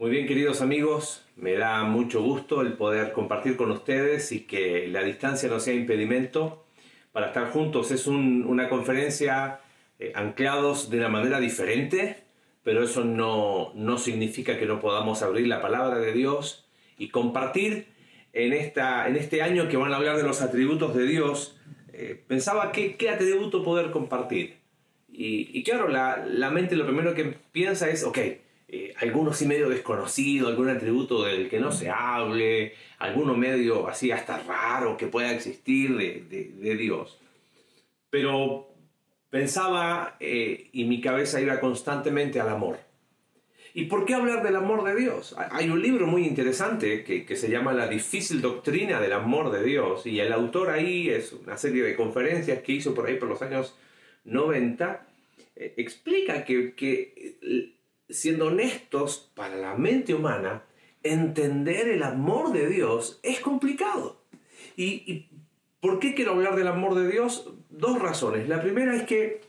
Muy bien, queridos amigos, me da mucho gusto el poder compartir con ustedes y que la distancia no sea impedimento para estar juntos. Es una conferencia eh, anclados de una manera diferente, pero eso no, no significa que no podamos abrir la palabra de Dios y compartir en, esta, en este año que van a hablar de los atributos de Dios. Eh, pensaba que, qué atributo poder compartir. Y, claro, la, la, mente lo primero que piensa es, ok, eh, alguno medio desconocido, algún atributo del que no se hable, alguno medio así hasta raro que pueda existir de, Dios. Pero pensaba eh, y mi cabeza iba constantemente al amor. ¿Y por qué hablar del amor de Dios? Hay un libro muy interesante que, que, se llama La difícil doctrina del amor de Dios y el autor ahí es una serie de conferencias que hizo por ahí por los años 90, eh, explica que, que siendo honestos, para la mente humana, entender el amor de Dios es complicado. ¿Y, por qué quiero hablar del amor de Dios? Dos razones. La primera es que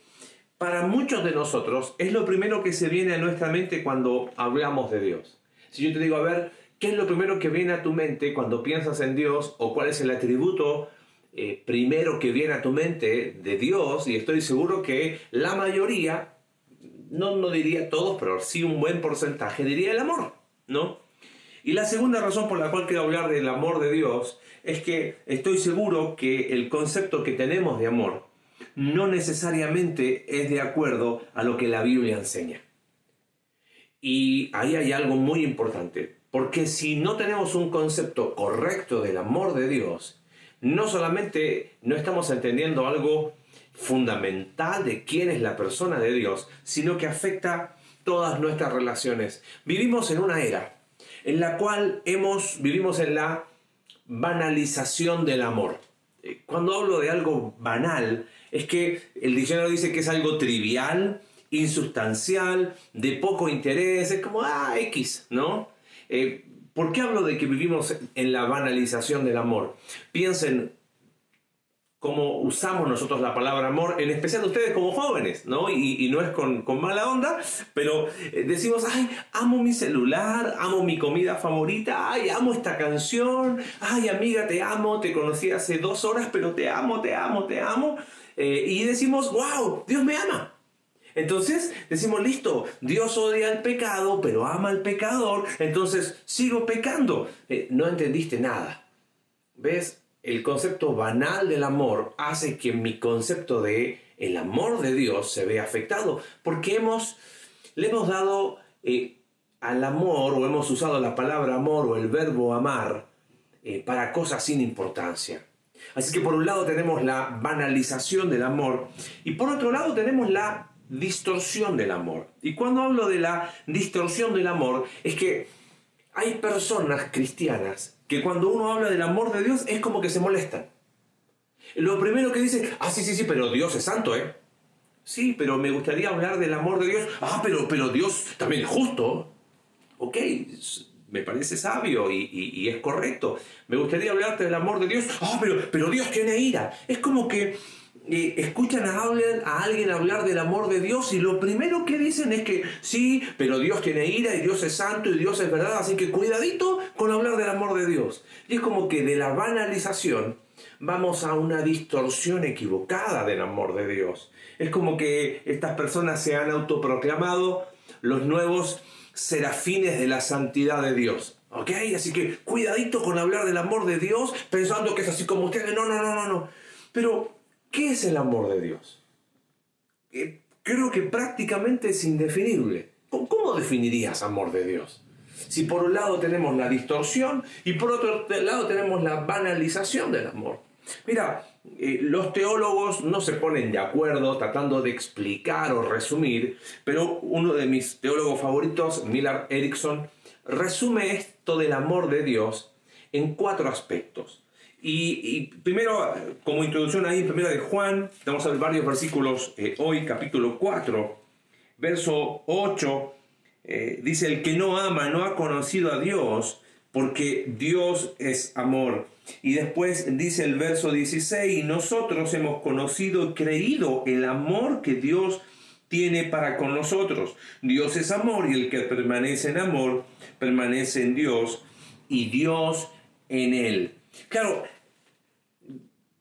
para muchos de nosotros es lo primero que se viene a nuestra mente cuando hablamos de Dios. Si yo te digo, a ver, ¿qué es lo primero que viene a tu mente cuando piensas en Dios o cuál es el atributo eh, primero que viene a tu mente de Dios? Y estoy seguro que la mayoría no, no diría todos, pero sí un buen porcentaje, diría el amor, ¿no? Y la segunda razón por la cual quiero hablar del amor de Dios es que estoy seguro que el concepto que tenemos de amor no necesariamente es de acuerdo a lo que la Biblia enseña. Y ahí hay algo muy importante, porque si no tenemos un concepto correcto del amor de Dios, no solamente no estamos entendiendo algo fundamental de quién es la persona de Dios, sino que afecta todas nuestras relaciones. Vivimos en una era en la cual hemos, vivimos en la banalización del amor. Eh, cuando hablo de algo banal, es que el diccionario dice que es algo trivial, insustancial, de poco interés, es como, ah, X, ¿no? Eh, ¿Por qué hablo de que vivimos en la banalización del amor? Piensen, cómo usamos nosotros la palabra amor, en especial ustedes como jóvenes, ¿no? Y, no es con, mala onda, pero eh, decimos, ay, amo mi celular, amo mi comida favorita, ay, amo esta canción, ay, amiga, te amo, te conocí hace dos horas, pero te amo, te amo, te amo. Eh, y decimos, wow, Dios me ama. Entonces decimos, listo, Dios odia el pecado, pero ama al pecador, entonces sigo pecando. Eh, no entendiste nada. ¿Ves? El concepto banal del amor hace que mi concepto de el amor de Dios se vea afectado, porque hemos, le hemos dado eh, al amor, o hemos usado la palabra amor o el verbo amar eh, para cosas sin importancia. Así que por un lado tenemos la banalización del amor y por otro lado tenemos la distorsión del amor. Y cuando hablo de la distorsión del amor es que hay personas cristianas que cuando uno habla del amor de Dios es como que se molestan. Lo primero que dice, ah, sí, sí, sí, pero Dios es santo, ¿eh? Sí, pero me gustaría hablar del amor de Dios. Ah, pero, pero Dios también es justo. Ok, me parece sabio y, es correcto. Me gustaría hablarte del amor de Dios. Ah, pero, pero Dios tiene ira. Es como que escuchan a, a alguien hablar del amor de Dios y lo primero que dicen es que sí, pero Dios tiene ira y Dios es santo y Dios es verdad, así que cuidadito con hablar del amor de Dios. Y es como que de la banalización vamos a una distorsión equivocada del amor de Dios. Es como que estas personas se han autoproclamado los nuevos serafines de la santidad de Dios. ¿Ok? Así que cuidadito con hablar del amor de Dios pensando que es así como ustedes. No, no, no, no, no. Pero ¿Qué es el amor de Dios? Eh, creo que prácticamente es indefinible. ¿Cómo definirías amor de Dios? Si por un lado tenemos la distorsión y por otro lado tenemos la banalización del amor. Mira, eh, los teólogos no se ponen de acuerdo tratando de explicar o resumir, pero uno de mis teólogos favoritos, Millard Erickson, resume esto del amor de Dios en cuatro aspectos. Y, primero, como introducción ahí, primero de Juan, vamos a ver varios versículos eh, hoy, capítulo 4, verso 8, eh, dice, el que no ama no ha conocido a Dios, porque Dios es amor. Y después dice el verso 16, y nosotros hemos conocido y creído el amor que Dios tiene para con nosotros. Dios es amor y el que permanece en amor permanece en Dios y Dios en él. Claro,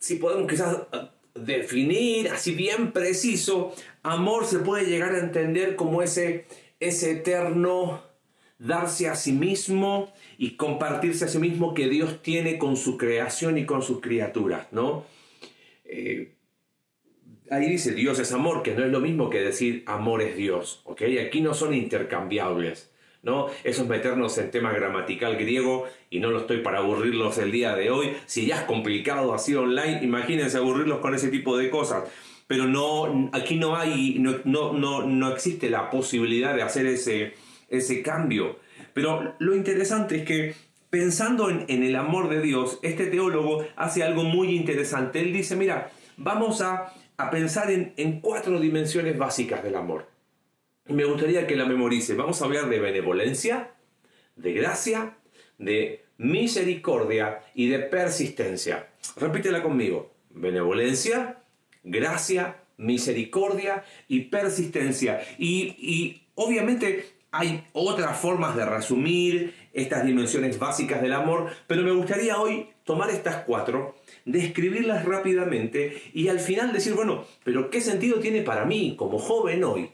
si podemos quizás ah, definir así bien preciso, amor se puede llegar a entender como ese, ese eterno darse a sí mismo y compartirse a sí mismo que Dios tiene con su creación y con sus criaturas, ¿no? Eh, ahí dice Dios es amor, que no es lo mismo que decir amor es Dios, ¿ok? Aquí no son intercambiables, ¿no? Eso es meternos en tema gramatical griego y no lo estoy para aburrirlos el día de hoy. Si ya es complicado así online, imagínense aburrirlos con ese tipo de cosas. Pero no, aquí no hay, no, no, no, no existe la posibilidad de hacer ese, ese cambio. Pero lo interesante es que pensando en, en, el amor de Dios, este teólogo hace algo muy interesante. Él dice, mira, vamos a, a pensar en, en, cuatro dimensiones básicas del amor. Me gustaría que la memorice. Vamos a hablar de benevolencia, de gracia, de misericordia y de persistencia. Repítela conmigo. Benevolencia, gracia, misericordia y persistencia. Y, y obviamente hay otras formas de resumir estas dimensiones básicas del amor, pero me gustaría hoy tomar estas cuatro, describirlas rápidamente y al final decir, bueno, pero ¿qué sentido tiene para mí como joven hoy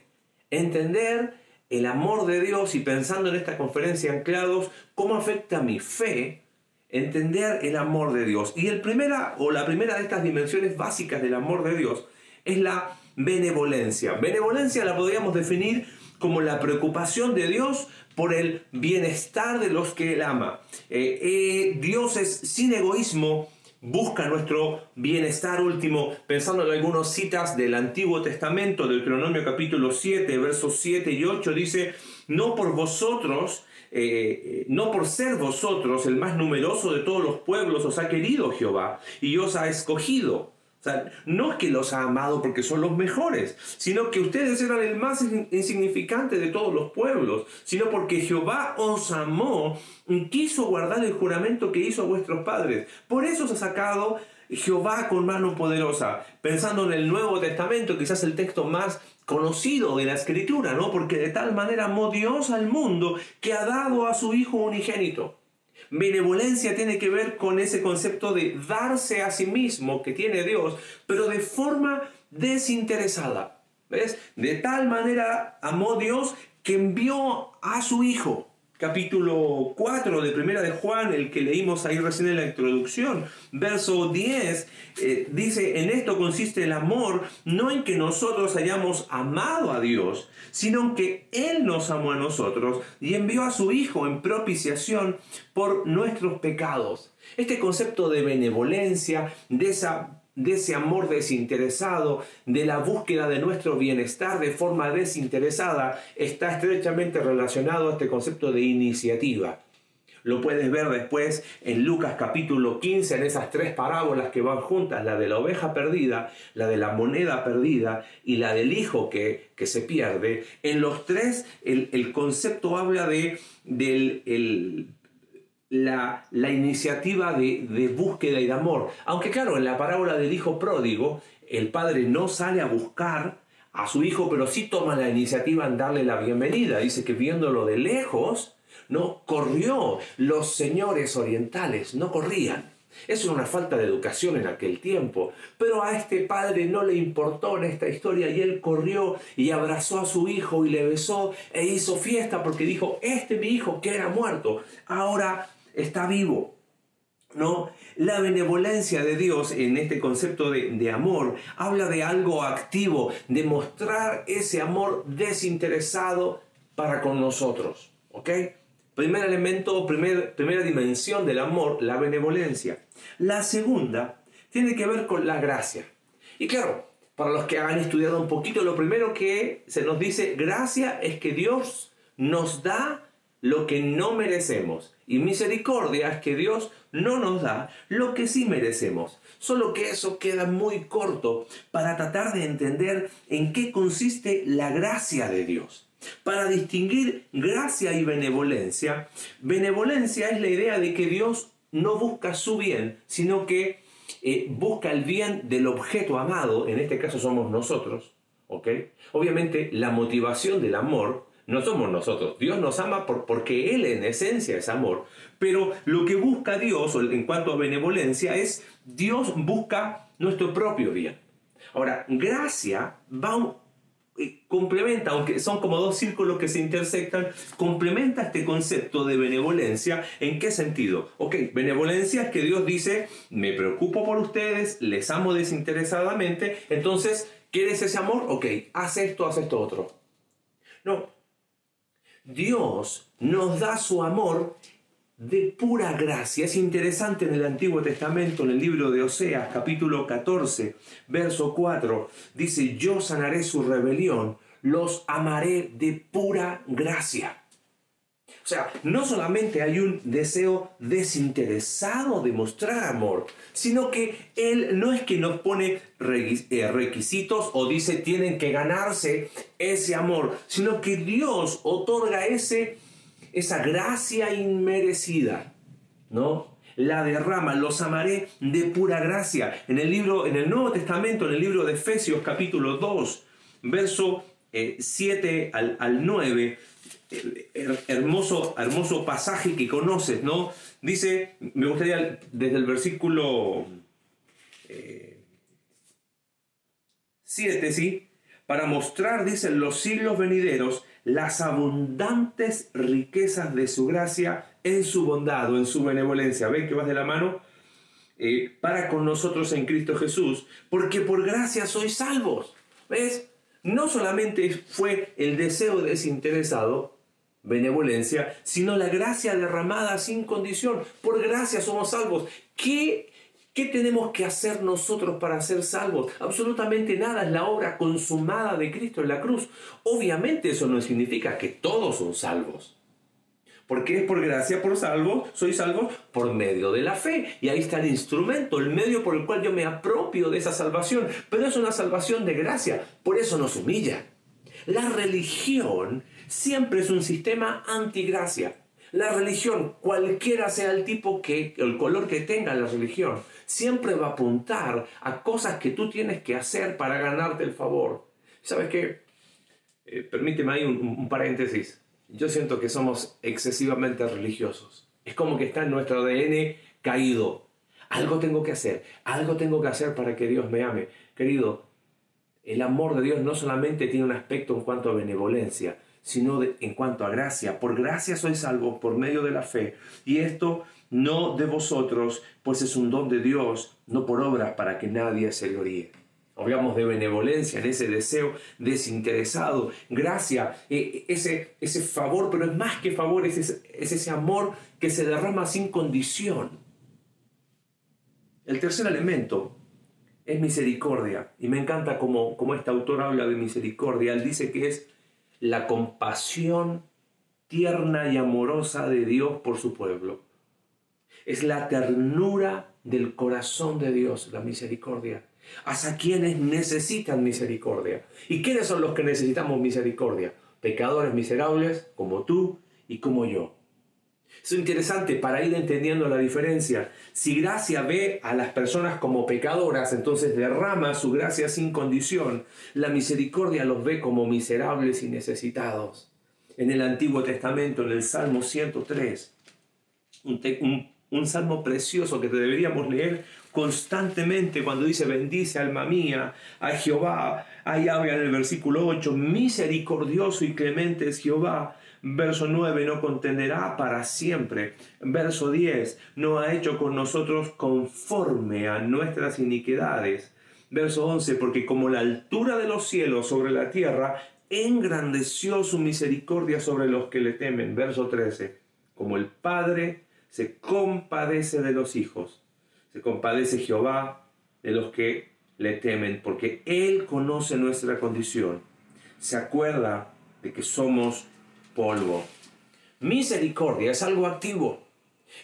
entender el amor de Dios y pensando en esta conferencia anclados, cómo afecta mi fe entender el amor de Dios? Y el primera o la primera de estas dimensiones básicas del amor de Dios es la benevolencia. Benevolencia la podríamos definir como la preocupación de Dios por el bienestar de los que Él ama. Eh, eh, Dios es sin egoísmo, busca nuestro bienestar último, pensando en algunas citas del Antiguo Testamento, Deuteronomio capítulo 7, versos 7 y 8, dice, no por vosotros, eh, no por ser vosotros el más numeroso de todos los pueblos os ha querido Jehová y os ha escogido no es que los ha amado porque son los mejores, sino que ustedes eran el más insignificante de todos los pueblos, sino porque Jehová os amó y quiso guardar el juramento que hizo a vuestros padres. Por eso os ha sacado Jehová con mano poderosa. Pensando en el Nuevo Testamento, quizás el texto más conocido de la Escritura, ¿no? Porque de tal manera amó Dios al mundo que ha dado a su Hijo unigénito. Benevolencia tiene que ver con ese concepto de darse a sí mismo que tiene Dios, pero de forma desinteresada. ¿Ves? De tal manera amó Dios que envió a su Hijo capítulo 4 de Primera de Juan, el que leímos ahí recién en la introducción, verso 10, eh, dice, en esto consiste el amor, no en que nosotros hayamos amado a Dios, sino en que Él nos amó a nosotros y envió a su Hijo en propiciación por nuestros pecados. Este concepto de benevolencia, de esa de ese amor desinteresado, de la búsqueda de nuestro bienestar de forma desinteresada, está estrechamente relacionado a este concepto de iniciativa. Lo puedes ver después en Lucas capítulo 15, en esas tres parábolas que van juntas, la de la oveja perdida, la de la moneda perdida y la del hijo que, que se pierde. En los tres el, concepto habla de, del el, la, iniciativa de, búsqueda y de amor. Aunque claro, en la parábola del hijo pródigo, el padre no sale a buscar a su hijo, pero sí toma la iniciativa en darle la bienvenida. Dice que viéndolo de lejos, no corrió. Los señores orientales no corrían. Eso era una falta de educación en aquel tiempo. Pero a este padre no le importó en esta historia y él corrió y abrazó a su hijo y le besó e hizo fiesta porque dijo, este mi hijo que era muerto, ahora está vivo. ¿No? La benevolencia de Dios en este concepto de, amor habla de algo activo, de mostrar ese amor desinteresado para con nosotros. ¿Ok? Primer elemento, primer, primera dimensión del amor, la benevolencia. La segunda tiene que ver con la gracia. Y claro, para los que han estudiado un poquito, lo primero que se nos dice, gracia es que Dios nos da lo que no merecemos. Y misericordia es que Dios no nos da lo que sí merecemos. Solo que eso queda muy corto para tratar de entender en qué consiste la gracia de Dios. Para distinguir gracia y benevolencia, benevolencia es la idea de que Dios no busca su bien, sino que eh, busca el bien del objeto amado, en este caso somos nosotros, ¿ok? Obviamente la motivación del amor no somos nosotros. Dios nos ama por, porque Él en esencia es amor. Pero lo que busca Dios en cuanto a benevolencia es Dios busca nuestro propio bien. Ahora, gracia va complementa, aunque son como dos círculos que se intersectan, complementa este concepto de benevolencia. ¿En qué sentido? Ok, benevolencia es que Dios dice, me preocupo por ustedes, les amo desinteresadamente, entonces, ¿quieres ese amor? Ok, haz esto, haz esto otro. No, Dios nos da su amor de pura gracia. Es interesante en el Antiguo Testamento, en el libro de Oseas, capítulo 14, verso 4, dice, yo sanaré su rebelión, los amaré de pura gracia. O sea, no solamente hay un deseo desinteresado de mostrar amor, sino que Él no es que nos pone eh, requisitos o dice tienen que ganarse ese amor, sino que Dios otorga ese esa gracia inmerecida, ¿no? La derrama, los amaré de pura gracia. En el libro, en el Nuevo Testamento, en el libro de Efesios, capítulo 2, verso 7 eh, al, 9, hermoso, hermoso pasaje que conoces, ¿no? Dice, me gustaría desde el versículo 7, eh, ¿sí? Para mostrar, dicen, los siglos venideros las abundantes riquezas de su gracia en su bondad o en su benevolencia. ¿Ven que vas de la mano? Eh, para con nosotros en Cristo Jesús, porque por gracia sois salvos. ¿Ves? No solamente fue el deseo desinteresado, benevolencia, sino la gracia derramada sin condición. Por gracia somos salvos. ¿Qué ¿Qué tenemos que hacer nosotros para ser salvos? Absolutamente nada, es la obra consumada de Cristo en la cruz. Obviamente eso no significa que todos son salvos. Porque es por gracia, por salvo, soy salvo por medio de la fe. Y ahí está el instrumento, el medio por el cual yo me apropio de esa salvación. Pero es una salvación de gracia, por eso nos humilla. La religión siempre es un sistema antigracia. La religión, cualquiera sea el tipo que, el color que tenga la religión, siempre va a apuntar a cosas que tú tienes que hacer para ganarte el favor. ¿Sabes qué? Eh, permíteme ahí un, paréntesis. Yo siento que somos excesivamente religiosos. Es como que está en nuestro ADN caído. Algo tengo que hacer, algo tengo que hacer para que Dios me ame. Querido, el amor de Dios no solamente tiene un aspecto en cuanto a benevolencia, sino en cuanto a gracia. Por gracia soy salvo por medio de la fe. Y esto no de vosotros, pues es un don de Dios, no por obras para que nadie se gloríe. Hablamos de benevolencia, en ese deseo desinteresado, gracia, e, ese, ese favor, pero es más que favor, es ese, es ese amor que se derrama sin condición. El tercer elemento es misericordia, y me encanta como, como este autor habla de misericordia. Él dice que es la compasión tierna y amorosa de Dios por su pueblo. Es la ternura del corazón de Dios, la misericordia, hacia quienes necesitan misericordia. ¿Y quiénes son los que necesitamos misericordia? Pecadores miserables como tú y como yo. Es interesante para ir entendiendo la diferencia. Si gracia ve a las personas como pecadoras, entonces derrama su gracia sin condición. La misericordia los ve como miserables y necesitados. En el Antiguo Testamento, en el Salmo 103, un, un salmo precioso que deberíamos leer constantemente cuando dice bendice alma mía a Jehová. Ahí habla en el versículo 8, misericordioso y clemente es Jehová Verso 9, no contenderá para siempre. Verso 10, no ha hecho con nosotros conforme a nuestras iniquidades. Verso 11, porque como la altura de los cielos sobre la tierra, engrandeció su misericordia sobre los que le temen. Verso 13, como el Padre se compadece de los hijos, se compadece Jehová de los que le temen, porque Él conoce nuestra condición. Se acuerda de que somos polvo. Misericordia es algo activo.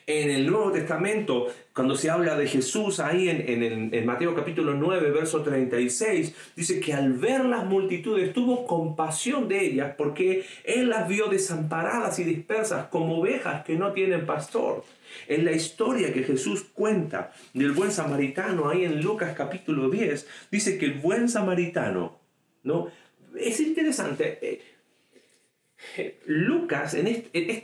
En el Nuevo Testamento, cuando se habla de Jesús ahí en, Mateo capítulo 9, verso 36, dice que al ver las multitudes tuvo compasión de ellas porque Él las vio desamparadas y dispersas como ovejas que no tienen pastor. En la historia que Jesús cuenta del buen samaritano ahí en Lucas capítulo 10, dice que el buen samaritano ¿no? Es interesante. Lucas, en,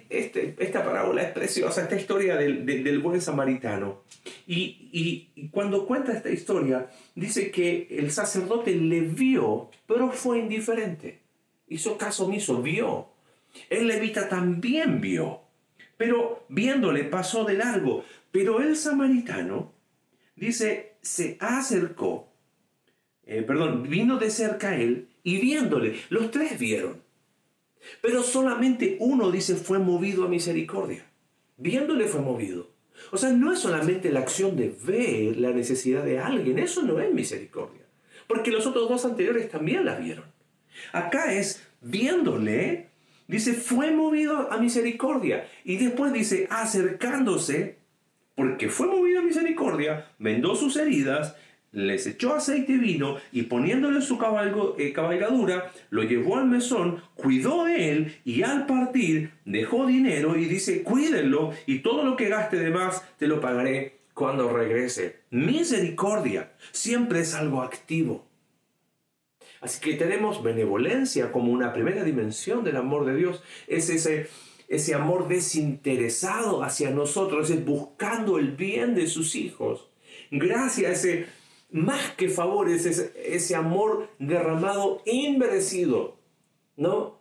este, esta parábola es preciosa, esta historia del, buen samaritano. Y, y, cuando cuenta esta historia, dice que el sacerdote le vio, pero fue indiferente. Hizo caso omiso, vio. El levita también vio, pero viéndole pasó de largo. Pero el samaritano, dice, se acercó, eh, perdón, vino de cerca a él y viéndole, los tres vieron. Pero solamente uno, dice, fue movido a misericordia. Viéndole fue movido. O sea, no es solamente la acción de ver la necesidad de alguien, eso no es misericordia. Porque los otros dos anteriores también la vieron. Acá es viéndole, dice, fue movido a misericordia. Y después dice, acercándose, porque fue movido a misericordia, vendó sus heridas, les echó aceite y vino, y poniéndole su eh, cabalgadura, lo llevó al mesón, cuidó de él, y al partir dejó dinero y dice, cuídenlo, y todo lo que gaste de más te lo pagaré cuando regrese. Misericordia siempre es algo activo. Así que tenemos benevolencia como una primera dimensión del amor de Dios. Es ese, ese amor desinteresado hacia nosotros, es buscando el bien de sus hijos. Gracias a ese, más que favores, ese, ese amor derramado inmerecido, ¿no?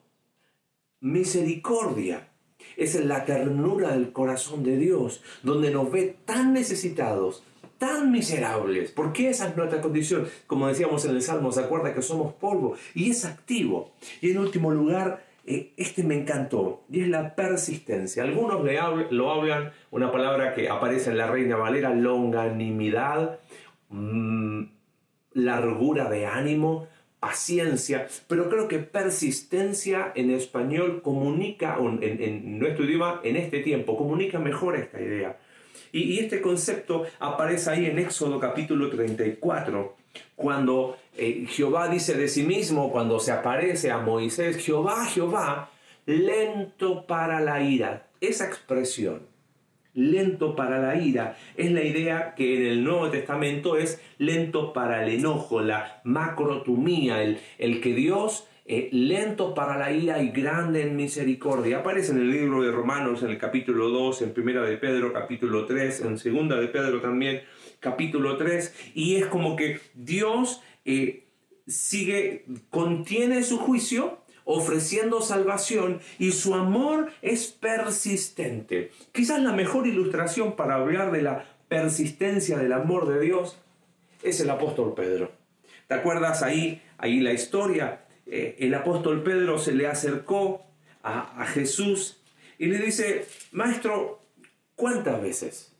Misericordia es la ternura del corazón de Dios, donde nos ve tan necesitados, tan miserables. porque esa es nuestra condición? Como decíamos en el Salmo, se acuerda que somos polvo y es activo. Y en último lugar, eh, este me encantó y es la persistencia. Algunos le lo hablan, una palabra que aparece en la Reina Valera, longanimidad, mm, largura de ánimo, paciencia, pero creo que persistencia en español comunica, en, en nuestro idioma, en este tiempo, comunica mejor esta idea. Y, este concepto aparece ahí en Éxodo capítulo 34, cuando eh, Jehová dice de sí mismo, cuando se aparece a Moisés, Jehová, Jehová, lento para la ira. Esa expresión, lento para la ira, es la idea que en el Nuevo Testamento es lento para el enojo, la macrotumía, el, el que Dios eh, lento para la ira y grande en misericordia. Aparece en el libro de Romanos en el capítulo 2, en primera de Pedro capítulo 3, en segunda de Pedro también capítulo 3, y es como que Dios eh, sigue, contiene su juicio, ofreciendo salvación y su amor es persistente. Quizás la mejor ilustración para hablar de la persistencia del amor de Dios es el apóstol Pedro. ¿Te acuerdas ahí, ahí la historia eh, el apóstol Pedro se le acercó a, Jesús y le dice, Maestro, ¿cuántas veces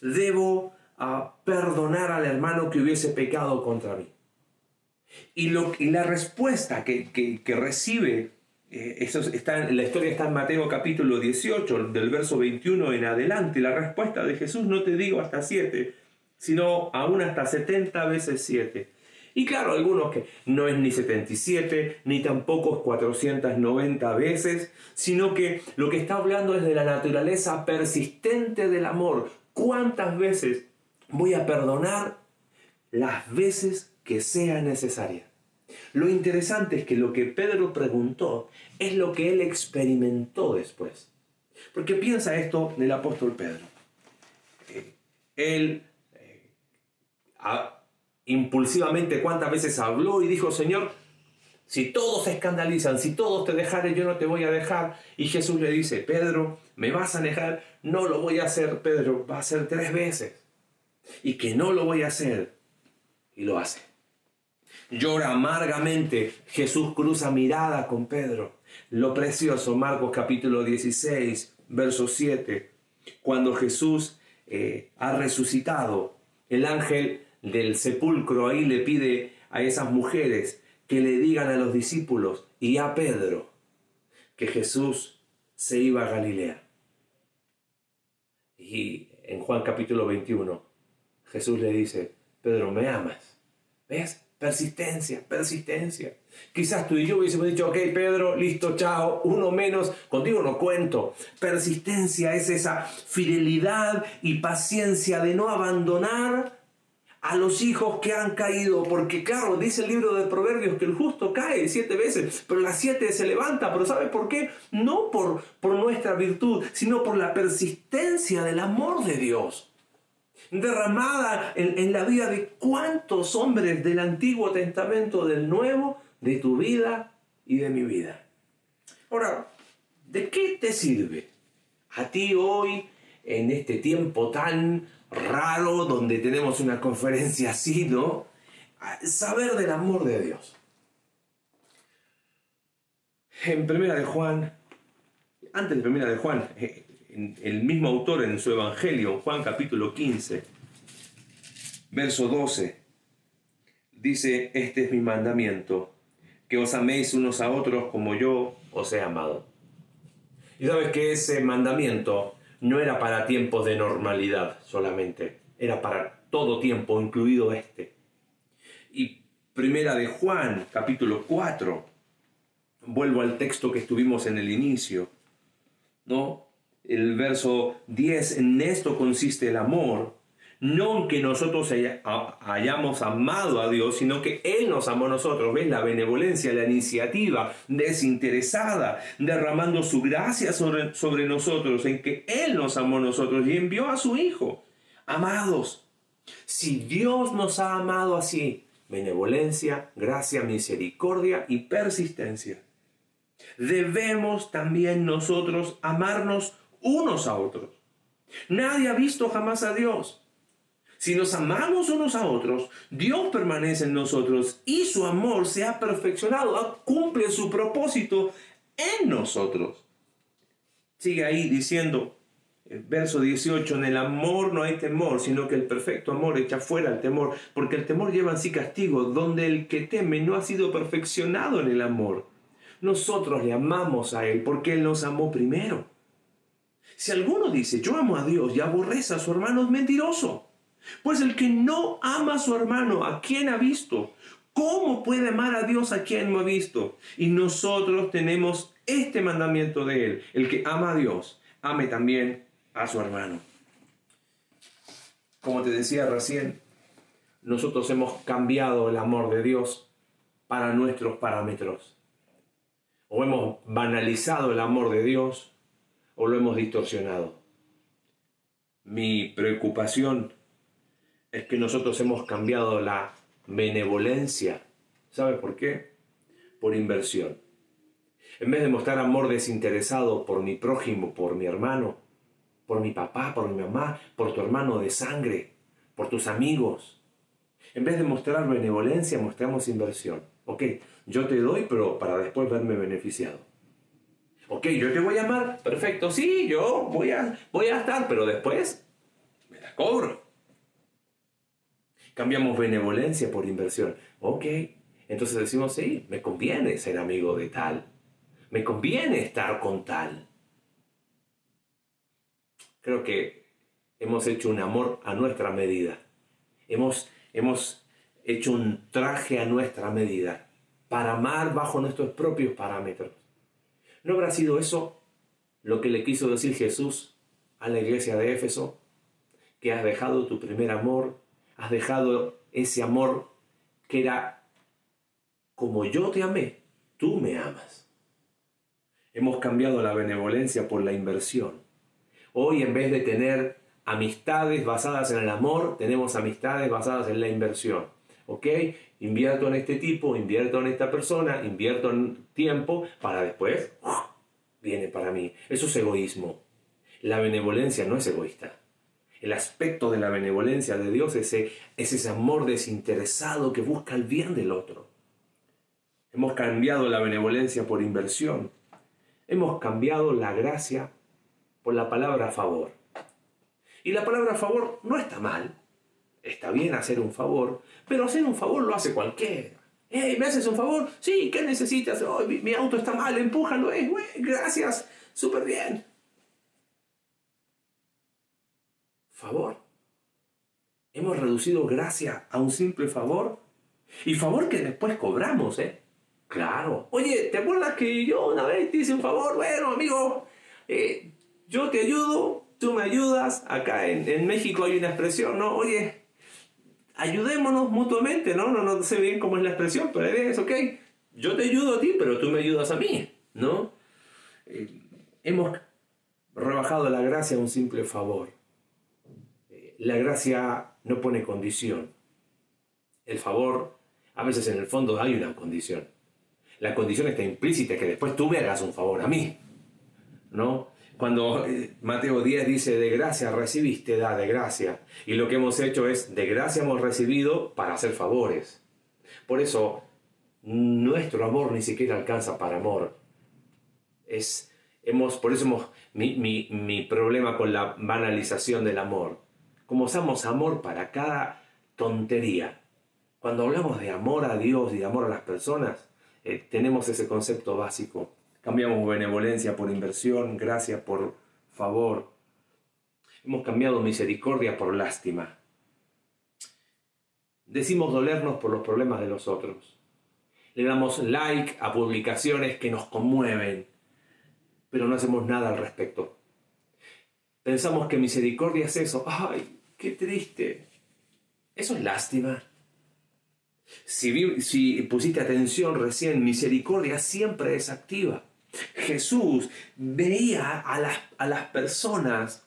debo ah, perdonar al hermano que hubiese pecado contra mí? Y, lo, la respuesta que, recibe, eh, eso está, la historia está en Mateo capítulo 18, del verso 21 en adelante, la respuesta de Jesús no te digo hasta 7, sino aún hasta 70 veces 7. Y claro, algunos que no es ni 77, ni tampoco es 490 veces, sino que lo que está hablando es de la naturaleza persistente del amor. ¿Cuántas veces voy a perdonar? Las veces que sea necesaria. Lo interesante es que lo que Pedro preguntó es lo que él experimentó después. Porque piensa esto del apóstol Pedro. Eh, él eh, impulsivamente cuántas veces habló y dijo, Señor, si todos se escandalizan, si todos te dejaren, yo no te voy a dejar. Y Jesús le dice, Pedro, ¿me vas a dejar? No lo voy a hacer, Pedro, va a ser tres veces. Y que no lo voy a hacer. Y lo hace. Llora amargamente. Jesús cruza mirada con Pedro. Lo precioso, Marcos capítulo 16, verso 7. Cuando Jesús eh, ha resucitado, el ángel del sepulcro ahí le pide a esas mujeres que le digan a los discípulos y a Pedro que Jesús se iba a Galilea. Y en Juan capítulo 21, Jesús le dice, Pedro, ¿me amas? ¿Ves? Persistencia, persistencia. Quizás tú y yo hubiésemos dicho, ok, Pedro, listo, chao, uno menos, contigo no cuento. Persistencia es esa fidelidad y paciencia de no abandonar a los hijos que han caído, porque claro, dice el libro de Proverbios que el justo cae siete veces, pero las siete se levanta, pero ¿sabe por qué? No por, por nuestra virtud, sino por la persistencia del amor de Dios, derramada en, en la vida de cuántos hombres del Antiguo Testamento, del Nuevo, de tu vida y de mi vida. Ahora, ¿de qué te sirve a ti hoy, en este tiempo tan raro donde tenemos una conferencia así, ¿no? Saber del amor de Dios. En Primera de Juan, antes de Primera de Juan, eh, el mismo autor en su Evangelio, Juan capítulo 15, verso 12, dice, este es mi mandamiento, que os améis unos a otros como yo os he amado. Y sabes que ese mandamiento no era para tiempos de normalidad solamente, era para todo tiempo, incluido este. Y primera de Juan, capítulo 4, vuelvo al texto que estuvimos en el inicio, ¿no? El verso 10, en esto consiste el amor, no en que nosotros hayamos amado a Dios, sino que Él nos amó a nosotros. ¿Ves? La benevolencia, la iniciativa desinteresada, derramando su gracia sobre, sobre nosotros, en que Él nos amó a nosotros y envió a su Hijo. Amados, si Dios nos ha amado así, benevolencia, gracia, misericordia y persistencia, debemos también nosotros amarnos unos a otros. Nadie ha visto jamás a Dios. Si nos amamos unos a otros, Dios permanece en nosotros y su amor se ha perfeccionado, cumple su propósito en nosotros. Sigue ahí diciendo, el verso 18, en el amor no hay temor, sino que el perfecto amor echa fuera el temor, porque el temor lleva en sí castigo, donde el que teme no ha sido perfeccionado en el amor. Nosotros le amamos a Él porque Él nos amó primero. Si alguno dice, yo amo a Dios y aborrece a su hermano, es mentiroso. Pues el que no ama a su hermano, ¿a quien ha visto? ¿Cómo puede amar a Dios a quien no ha visto? Y nosotros tenemos este mandamiento de Él. El que ama a Dios, ame también a su hermano. Como te decía recién, nosotros hemos cambiado el amor de Dios para nuestros parámetros. O hemos banalizado el amor de Dios o lo hemos distorsionado. Mi preocupación es que nosotros hemos cambiado la benevolencia. ¿Sabe por qué? Por inversión. En vez de mostrar amor desinteresado por mi prójimo, por mi hermano, por mi papá, por mi mamá, por tu hermano de sangre, por tus amigos. En vez de mostrar benevolencia, mostramos inversión. Ok, yo te doy, pero para después verme beneficiado. Ok, yo te voy a amar, perfecto, sí, yo voy a, voy a estar, pero después me la cobro. Cambiamos benevolencia por inversión. Ok, entonces decimos, sí, me conviene ser amigo de tal. Me conviene estar con tal. Creo que hemos hecho un amor a nuestra medida. Hemos, hemos hecho un traje a nuestra medida para amar bajo nuestros propios parámetros. ¿No habrá sido eso lo que le quiso decir Jesús a la iglesia de Éfeso? Que has dejado tu primer amor has dejado ese amor que era como yo te amé, tú me amas. Hemos cambiado la benevolencia por la inversión. Hoy en vez de tener amistades basadas en el amor, tenemos amistades basadas en la inversión. ¿Ok? Invierto en este tipo, invierto en esta persona, invierto en tiempo para después, viene para mí. Eso es egoísmo. La benevolencia no es egoísta. El aspecto de la benevolencia de Dios es ese, es ese amor desinteresado que busca el bien del otro. Hemos cambiado la benevolencia por inversión. Hemos cambiado la gracia por la palabra favor. Y la palabra favor no está mal. Está bien hacer un favor, pero hacer un favor lo hace cualquiera. ¿me haces un favor? Sí, ¿qué necesitas? mi, auto está mal, empújalo. Eh, gracias, súper bien. favor. Hemos reducido gracia a un simple favor. Y favor que después cobramos, ¿eh? Claro. Oye, ¿te acuerdas que yo una vez te hice un favor? Bueno, amigo, eh, yo te ayudo, tú me ayudas. Acá en, en, México hay una expresión, ¿no? Oye, ayudémonos mutuamente, ¿no? No, no sé bien cómo es la expresión, pero es, ok, yo te ayudo a ti, pero tú me ayudas a mí, ¿no? Eh, hemos rebajado la gracia a un simple favor. Eh, la gracia no pone condición. El favor, a veces en el fondo hay una condición. La condición está implícita, que después tú me hagas un favor a mí, ¿no? Cuando eh, Mateo 10 dice, de gracia recibiste, da de gracia. Y lo que hemos hecho es, de gracia hemos recibido para hacer favores. Por eso, nuestro amor ni siquiera alcanza para amor. Es, hemos, por eso hemos, mi, mi, mi problema con la banalización del amor. Como usamos amor para cada tontería. Cuando hablamos de amor a Dios y de amor a las personas, eh, tenemos ese concepto básico. Cambiamos benevolencia por inversión, gracia por favor. Hemos cambiado misericordia por lástima. Decimos dolernos por los problemas de los otros. Le damos like a publicaciones que nos conmueven, pero no hacemos nada al respecto. Pensamos que misericordia es eso. ¡Ay, qué triste! Eso es lástima. Si, si pusiste atención recién, misericordia siempre es activa. Jesús veía a las, a las personas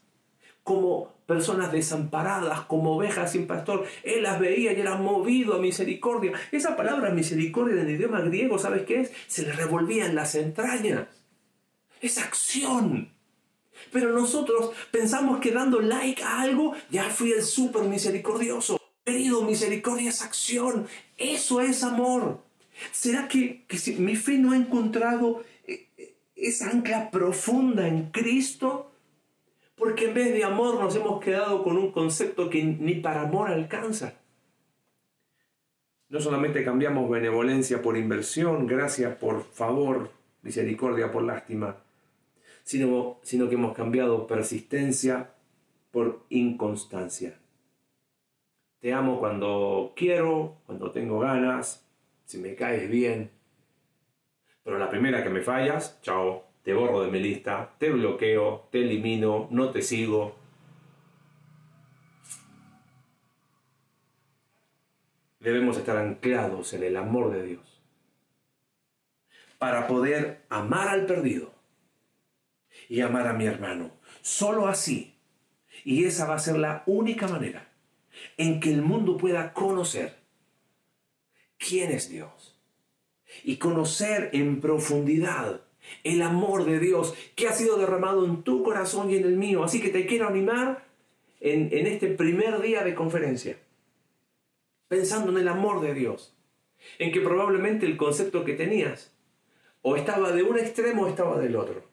como personas desamparadas, como ovejas sin pastor. Él las veía y era movido a misericordia. Esa palabra misericordia en el idioma griego, ¿sabes qué es? Se le revolvía en las entrañas. Es acción. Pero nosotros pensamos que dando like a algo, ya fui el súper misericordioso. Querido, misericordia es acción. Eso es amor. ¿Será que, que mi fe no ha encontrado esa ancla profunda en Cristo, porque en vez de amor nos hemos quedado con un concepto que ni para amor alcanza. No solamente cambiamos benevolencia por inversión, gracia por favor, misericordia por lástima, sino, sino que hemos cambiado persistencia por inconstancia. Te amo cuando quiero, cuando tengo ganas, si me caes bien, pero la primera que me fallas, chao, te borro de mi lista, te bloqueo, te elimino, no te sigo. Debemos estar anclados en el amor de Dios para poder amar al perdido y amar a mi hermano. Solo así. Y esa va a ser la única manera en que el mundo pueda conocer quién es Dios y conocer en profundidad el amor de Dios que ha sido derramado en tu corazón y en el mío. Así que te quiero animar en, este primer día de conferencia, pensando en el amor de Dios, en que probablemente el concepto que tenías o estaba de un extremo o estaba del otro.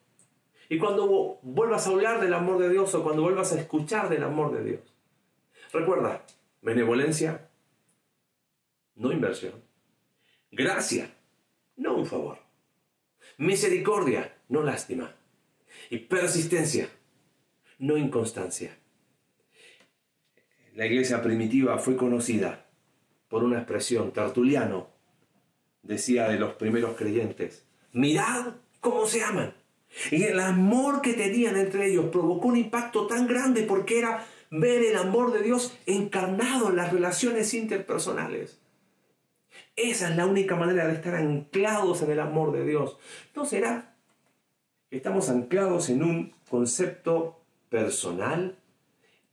Y cuando vuelvas a hablar del amor de Dios o cuando vuelvas a escuchar del amor de Dios, recuerda, benevolencia, no inversión, gracia, no un favor. Misericordia, no lástima. Y persistencia, no inconstancia. La iglesia primitiva fue conocida por una expresión, Tertuliano decía de los primeros creyentes, mirad cómo se aman. Y el amor que tenían entre ellos provocó un impacto tan grande porque era ver el amor de Dios encarnado en las relaciones interpersonales. Esa es la única manera de estar anclados en el amor de Dios. ¿No será estamos anclados en un concepto personal,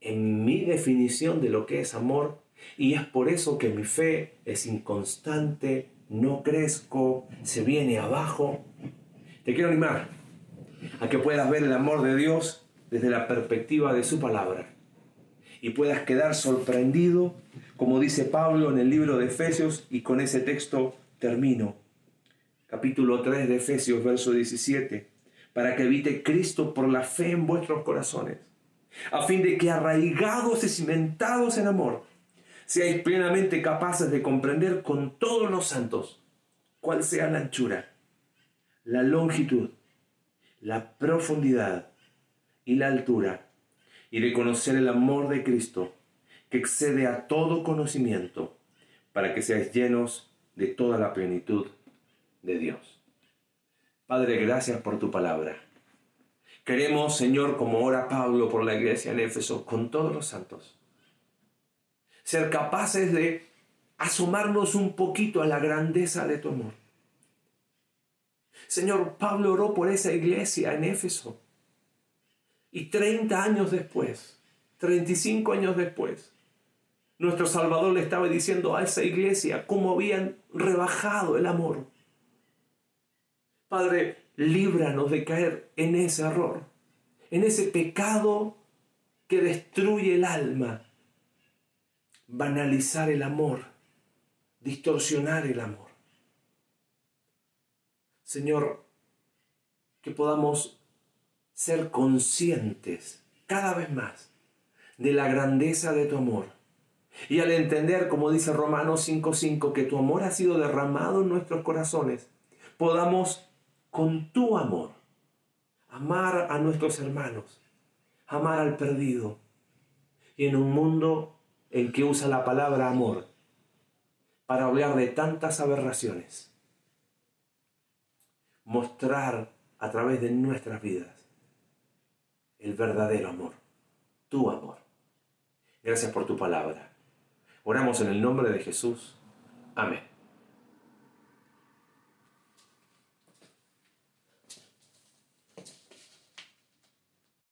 en mi definición de lo que es amor? Y es por eso que mi fe es inconstante, no crezco, se viene abajo. Te quiero animar a que puedas ver el amor de Dios desde la perspectiva de su palabra y puedas quedar sorprendido, como dice Pablo en el libro de Efesios, y con ese texto termino. Capítulo 3 de Efesios, verso 17, para que evite Cristo por la fe en vuestros corazones, a fin de que arraigados y cimentados en amor, seáis plenamente capaces de comprender con todos los santos cuál sea la anchura, la longitud, la profundidad y la altura y de conocer el amor de Cristo, que excede a todo conocimiento, para que seáis llenos de toda la plenitud de Dios. Padre, gracias por tu palabra. Queremos, Señor, como ora Pablo por la iglesia en Éfeso, con todos los santos, ser capaces de asomarnos un poquito a la grandeza de tu amor. Señor, Pablo oró por esa iglesia en Éfeso. Y 30 años después, 35 años después, nuestro Salvador le estaba diciendo a esa iglesia cómo habían rebajado el amor. Padre, líbranos de caer en ese error, en ese pecado que destruye el alma, banalizar el amor, distorsionar el amor. Señor, que podamos ser conscientes cada vez más de la grandeza de tu amor. Y al entender, como dice Romanos 5:5, que tu amor ha sido derramado en nuestros corazones, podamos con tu amor amar a nuestros hermanos, amar al perdido. Y en un mundo en que usa la palabra amor para hablar de tantas aberraciones, mostrar a través de nuestras vidas el verdadero amor, tu amor. Gracias por tu palabra. Oramos en el nombre de Jesús. Amén.